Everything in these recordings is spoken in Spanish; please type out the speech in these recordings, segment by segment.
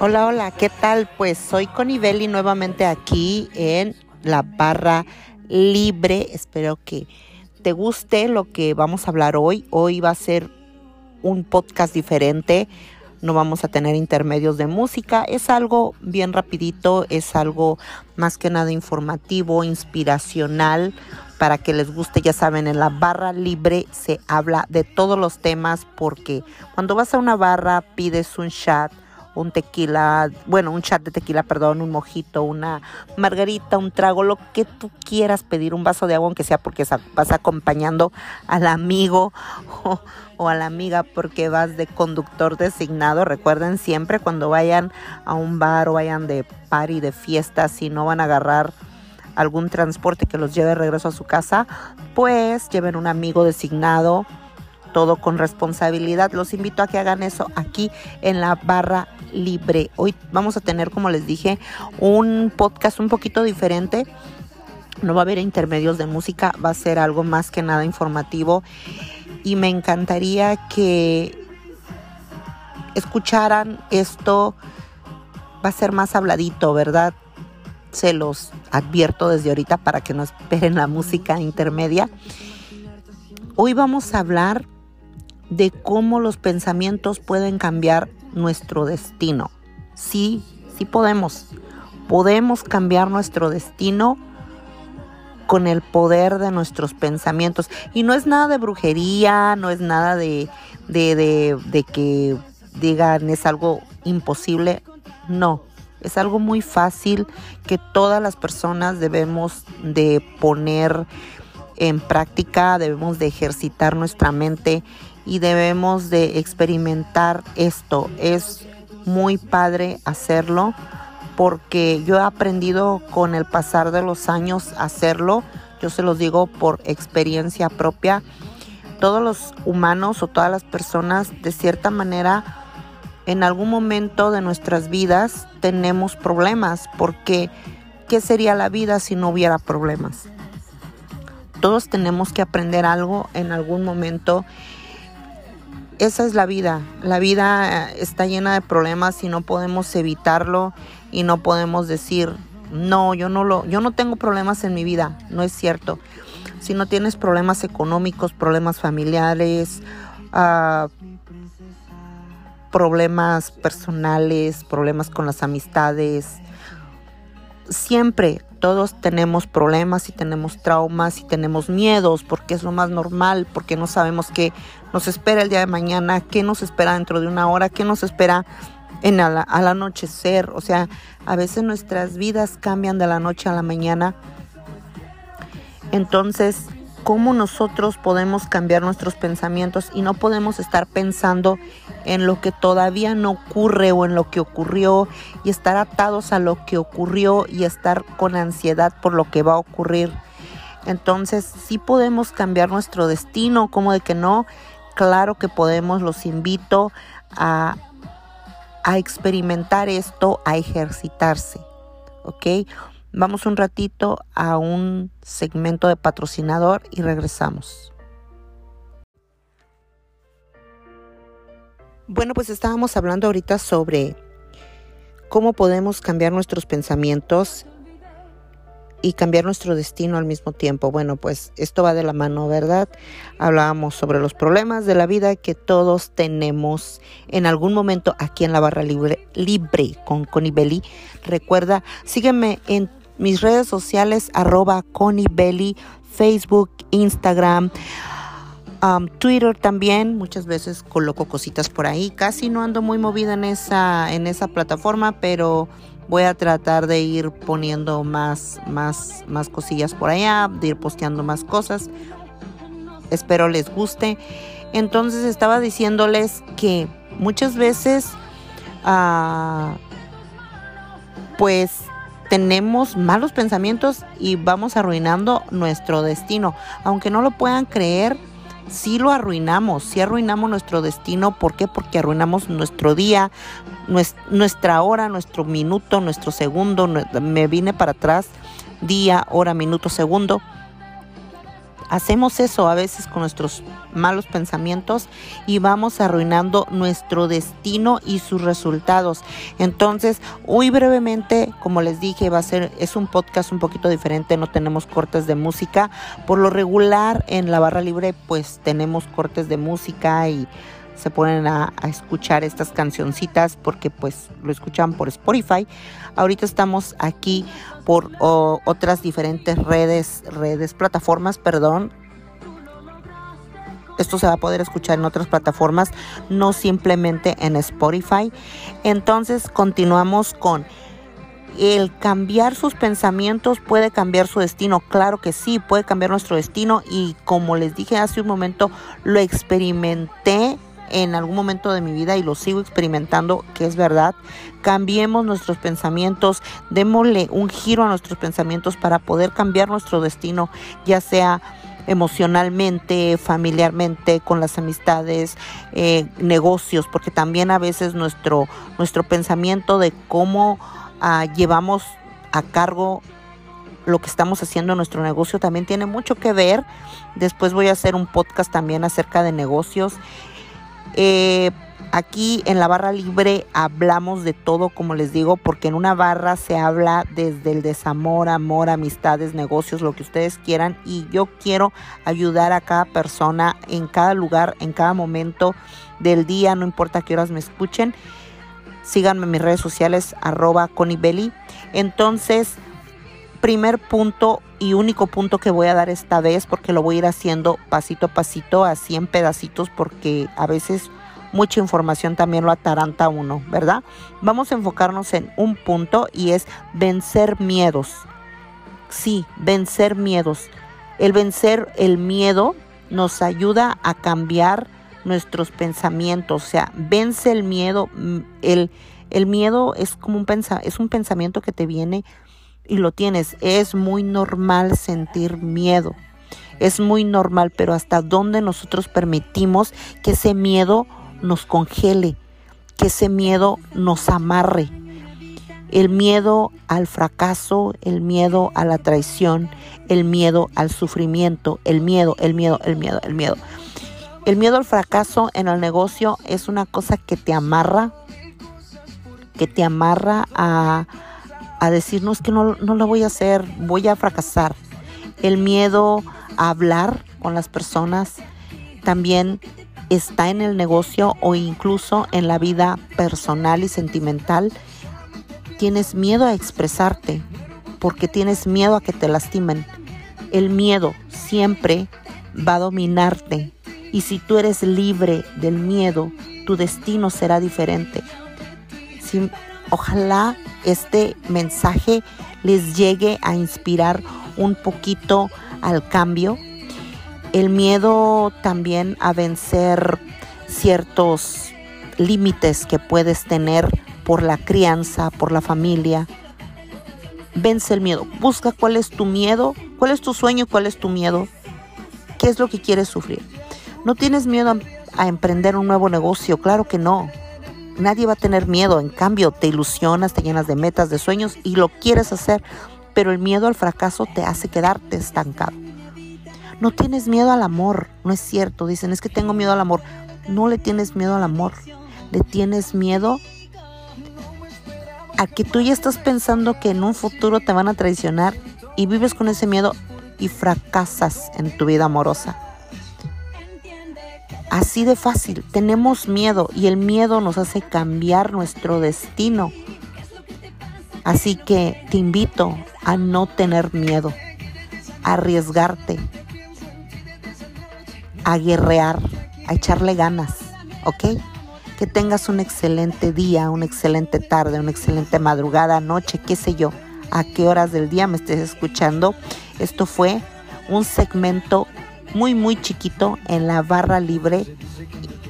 Hola, hola, ¿qué tal? Pues soy Connie Belli nuevamente aquí en la barra libre. Espero que te guste lo que vamos a hablar hoy. Hoy va a ser un podcast diferente. No vamos a tener intermedios de música. Es algo bien rapidito, es algo más que nada informativo, inspiracional, para que les guste. Ya saben, en la barra libre se habla de todos los temas porque cuando vas a una barra pides un chat un tequila, bueno, un chat de tequila, perdón, un mojito, una margarita, un trago, lo que tú quieras pedir, un vaso de agua, aunque sea porque vas acompañando al amigo o, a la amiga porque vas de conductor designado. Recuerden siempre cuando vayan a un bar o vayan de party, de fiesta, si no van a agarrar algún transporte que los lleve de regreso a su casa, pues lleven un amigo designado todo con responsabilidad. Los invito a que hagan eso aquí en la barra libre. Hoy vamos a tener, como les dije, un podcast un poquito diferente. No va a haber intermedios de música, va a ser algo más que nada informativo. Y me encantaría que escucharan esto. Va a ser más habladito, ¿verdad? Se los advierto desde ahorita para que no esperen la música intermedia. Hoy vamos a hablar de cómo los pensamientos pueden cambiar nuestro destino. Sí, sí podemos. Podemos cambiar nuestro destino con el poder de nuestros pensamientos. Y no es nada de brujería, no es nada de, de, de, de que digan es algo imposible. No, es algo muy fácil que todas las personas debemos de poner en práctica, debemos de ejercitar nuestra mente y debemos de experimentar esto. Es muy padre hacerlo porque yo he aprendido con el pasar de los años a hacerlo. Yo se los digo por experiencia propia. Todos los humanos o todas las personas de cierta manera en algún momento de nuestras vidas tenemos problemas porque ¿qué sería la vida si no hubiera problemas? Todos tenemos que aprender algo en algún momento esa es la vida. La vida eh, está llena de problemas y no podemos evitarlo y no podemos decir, no, yo no lo, yo no tengo problemas en mi vida. No es cierto. Si no tienes problemas económicos, problemas familiares, uh, problemas personales, problemas con las amistades, siempre todos tenemos problemas y tenemos traumas y tenemos miedos porque es lo más normal, porque no sabemos qué nos espera el día de mañana, qué nos espera dentro de una hora, qué nos espera en al anochecer. O sea, a veces nuestras vidas cambian de la noche a la mañana. Entonces, cómo nosotros podemos cambiar nuestros pensamientos y no podemos estar pensando en lo que todavía no ocurre o en lo que ocurrió y estar atados a lo que ocurrió y estar con ansiedad por lo que va a ocurrir. Entonces, sí podemos cambiar nuestro destino, como de que no, claro que podemos, los invito a, a experimentar esto, a ejercitarse, ¿ok? Vamos un ratito a un segmento de patrocinador y regresamos. Bueno, pues estábamos hablando ahorita sobre cómo podemos cambiar nuestros pensamientos y cambiar nuestro destino al mismo tiempo. Bueno, pues esto va de la mano, ¿verdad? Hablábamos sobre los problemas de la vida que todos tenemos en algún momento aquí en la barra libre, con Connie Belly. Recuerda, sígueme en mis redes sociales, arroba Belly, Facebook, Instagram. Um, Twitter también, muchas veces coloco cositas por ahí. Casi no ando muy movida en esa, en esa plataforma, pero voy a tratar de ir poniendo más, más, más cosillas por allá, de ir posteando más cosas. Espero les guste. Entonces estaba diciéndoles que muchas veces, uh, pues tenemos malos pensamientos y vamos arruinando nuestro destino. Aunque no lo puedan creer, sí lo arruinamos, sí arruinamos nuestro destino. ¿Por qué? Porque arruinamos nuestro día, nuestra hora, nuestro minuto, nuestro segundo. Me vine para atrás, día, hora, minuto, segundo. Hacemos eso a veces con nuestros malos pensamientos y vamos arruinando nuestro destino y sus resultados. Entonces, hoy brevemente, como les dije, va a ser es un podcast un poquito diferente, no tenemos cortes de música. Por lo regular en la barra libre pues tenemos cortes de música y se ponen a, escuchar estas cancioncitas porque pues lo escuchan por Spotify. Ahorita estamos aquí por otras diferentes redes, redes, plataformas, perdón. Esto se va a poder escuchar en otras plataformas, no simplemente en Spotify. Entonces continuamos con el cambiar sus pensamientos puede cambiar su destino. Claro que sí, puede cambiar nuestro destino y como les dije hace un momento, lo experimenté en algún momento de mi vida y lo sigo experimentando, que es verdad. Cambiemos nuestros pensamientos, démosle un giro a nuestros pensamientos para poder cambiar nuestro destino, ya sea emocionalmente, familiarmente, con las amistades, eh, negocios, porque también a veces nuestro, nuestro pensamiento de cómo ah, llevamos a cargo lo que estamos haciendo en nuestro negocio también tiene mucho que ver. Después voy a hacer un podcast también acerca de negocios eh, aquí en la barra libre hablamos de todo, como les digo, porque en una barra se habla desde el desamor, amor, amistades, negocios, lo que ustedes quieran. Y yo quiero ayudar a cada persona en cada lugar, en cada momento del día, no importa qué horas me escuchen. Síganme en mis redes sociales, arroba conibeli. Entonces, primer punto y único punto que voy a dar esta vez porque lo voy a ir haciendo pasito a pasito, así en pedacitos porque a veces mucha información también lo ataranta uno, ¿verdad? Vamos a enfocarnos en un punto y es vencer miedos. Sí, vencer miedos. El vencer el miedo nos ayuda a cambiar nuestros pensamientos, o sea, vence el miedo, mm, el, el miedo es como un, es un pensamiento que te viene y lo tienes. Es muy normal sentir miedo. Es muy normal, pero hasta dónde nosotros permitimos que ese miedo nos congele, que ese miedo nos amarre. El miedo al fracaso, el miedo a la traición, el miedo al sufrimiento, el miedo, el miedo, el miedo, el miedo. El miedo al fracaso en el negocio es una cosa que te amarra, que te amarra a, a decirnos que no, no lo voy a hacer, voy a fracasar. El miedo a hablar con las personas también está en el negocio o incluso en la vida personal y sentimental. Tienes miedo a expresarte porque tienes miedo a que te lastimen. El miedo siempre va a dominarte y si tú eres libre del miedo, tu destino será diferente. Ojalá este mensaje les llegue a inspirar un poquito al cambio. El miedo también a vencer ciertos límites que puedes tener por la crianza, por la familia. Vence el miedo. Busca cuál es tu miedo, cuál es tu sueño, cuál es tu miedo. ¿Qué es lo que quieres sufrir? ¿No tienes miedo a, a emprender un nuevo negocio? Claro que no. Nadie va a tener miedo, en cambio te ilusionas, te llenas de metas, de sueños y lo quieres hacer, pero el miedo al fracaso te hace quedarte estancado. No tienes miedo al amor, no es cierto, dicen, es que tengo miedo al amor. No le tienes miedo al amor, le tienes miedo a que tú ya estás pensando que en un futuro te van a traicionar y vives con ese miedo y fracasas en tu vida amorosa. Así de fácil, tenemos miedo y el miedo nos hace cambiar nuestro destino. Así que te invito a no tener miedo, a arriesgarte, a guerrear, a echarle ganas, ¿ok? Que tengas un excelente día, una excelente tarde, una excelente madrugada, noche, qué sé yo, a qué horas del día me estés escuchando. Esto fue un segmento muy muy chiquito en la barra libre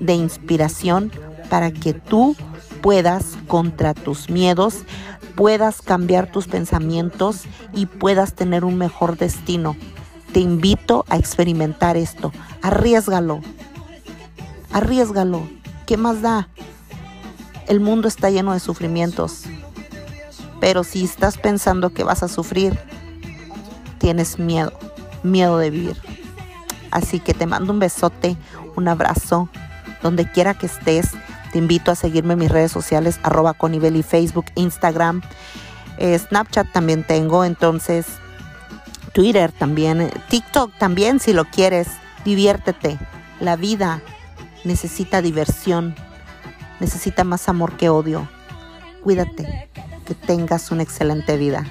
de inspiración para que tú puedas contra tus miedos, puedas cambiar tus pensamientos y puedas tener un mejor destino. Te invito a experimentar esto. Arriesgalo. Arriesgalo. ¿Qué más da? El mundo está lleno de sufrimientos. Pero si estás pensando que vas a sufrir, tienes miedo, miedo de vivir. Así que te mando un besote, un abrazo, donde quiera que estés. Te invito a seguirme en mis redes sociales, arroba conibeli, Facebook, Instagram, eh, Snapchat también tengo, entonces Twitter también, TikTok también si lo quieres. Diviértete. La vida necesita diversión, necesita más amor que odio. Cuídate, que tengas una excelente vida.